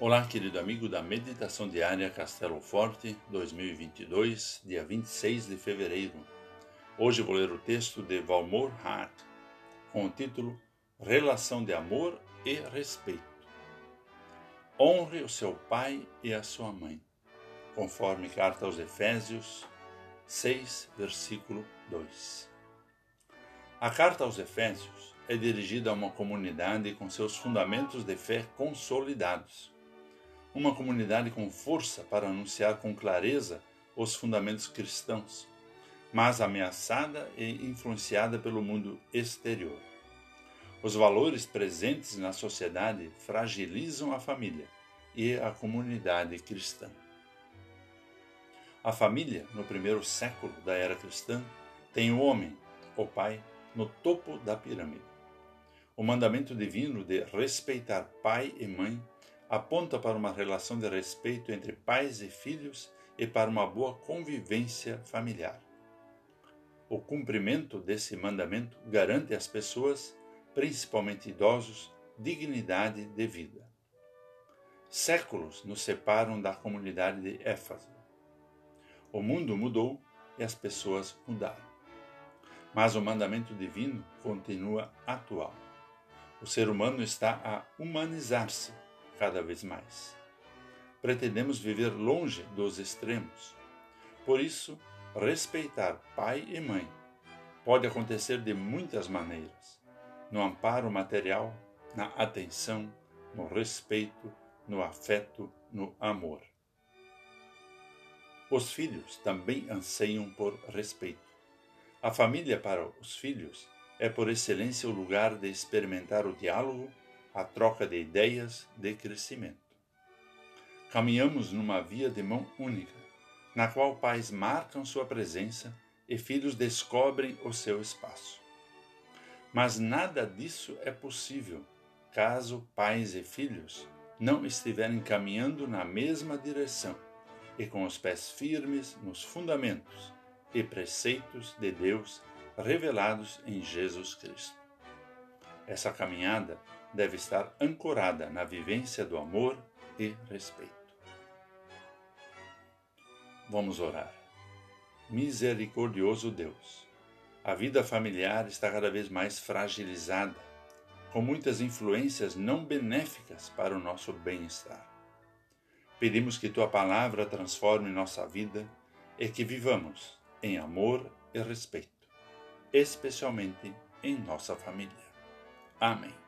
Olá, querido amigo da Meditação Diária Castelo Forte 2022, dia 26 de fevereiro. Hoje vou ler o texto de Valmor Hart com o título Relação de Amor e Respeito. Honre o seu pai e a sua mãe, conforme carta aos Efésios 6, versículo 2. A carta aos Efésios é dirigida a uma comunidade com seus fundamentos de fé consolidados. Uma comunidade com força para anunciar com clareza os fundamentos cristãos, mas ameaçada e influenciada pelo mundo exterior. Os valores presentes na sociedade fragilizam a família e a comunidade cristã. A família, no primeiro século da era cristã, tem o homem, o pai, no topo da pirâmide. O mandamento divino de respeitar pai e mãe aponta para uma relação de respeito entre pais e filhos e para uma boa convivência familiar. O cumprimento desse mandamento garante às pessoas, principalmente idosos, dignidade de vida. Séculos nos separam da comunidade de Éfeso. O mundo mudou e as pessoas mudaram. Mas o mandamento divino continua atual. O ser humano está a humanizar-se cada vez mais. Pretendemos viver longe dos extremos. Por isso, respeitar pai e mãe pode acontecer de muitas maneiras: no amparo material, na atenção, no respeito, no afeto, no amor. Os filhos também anseiam por respeito. A família para os filhos é por excelência o lugar de experimentar o diálogo, a troca de ideias, de crescimento. Caminhamos numa via de mão única, na qual pais marcam sua presença e filhos descobrem o seu espaço. Mas nada disso é possível caso pais e filhos não estiverem caminhando na mesma direção e com os pés firmes nos fundamentos e preceitos de Deus revelados em Jesus Cristo. Essa caminhada deve estar ancorada na vivência do amor e respeito. Vamos orar. Misericordioso Deus, a vida familiar está cada vez mais fragilizada, com muitas influências não benéficas para o nosso bem-estar. Pedimos que tua palavra transforme nossa vida e que vivamos em amor e respeito especialmente em nossa família. Amém.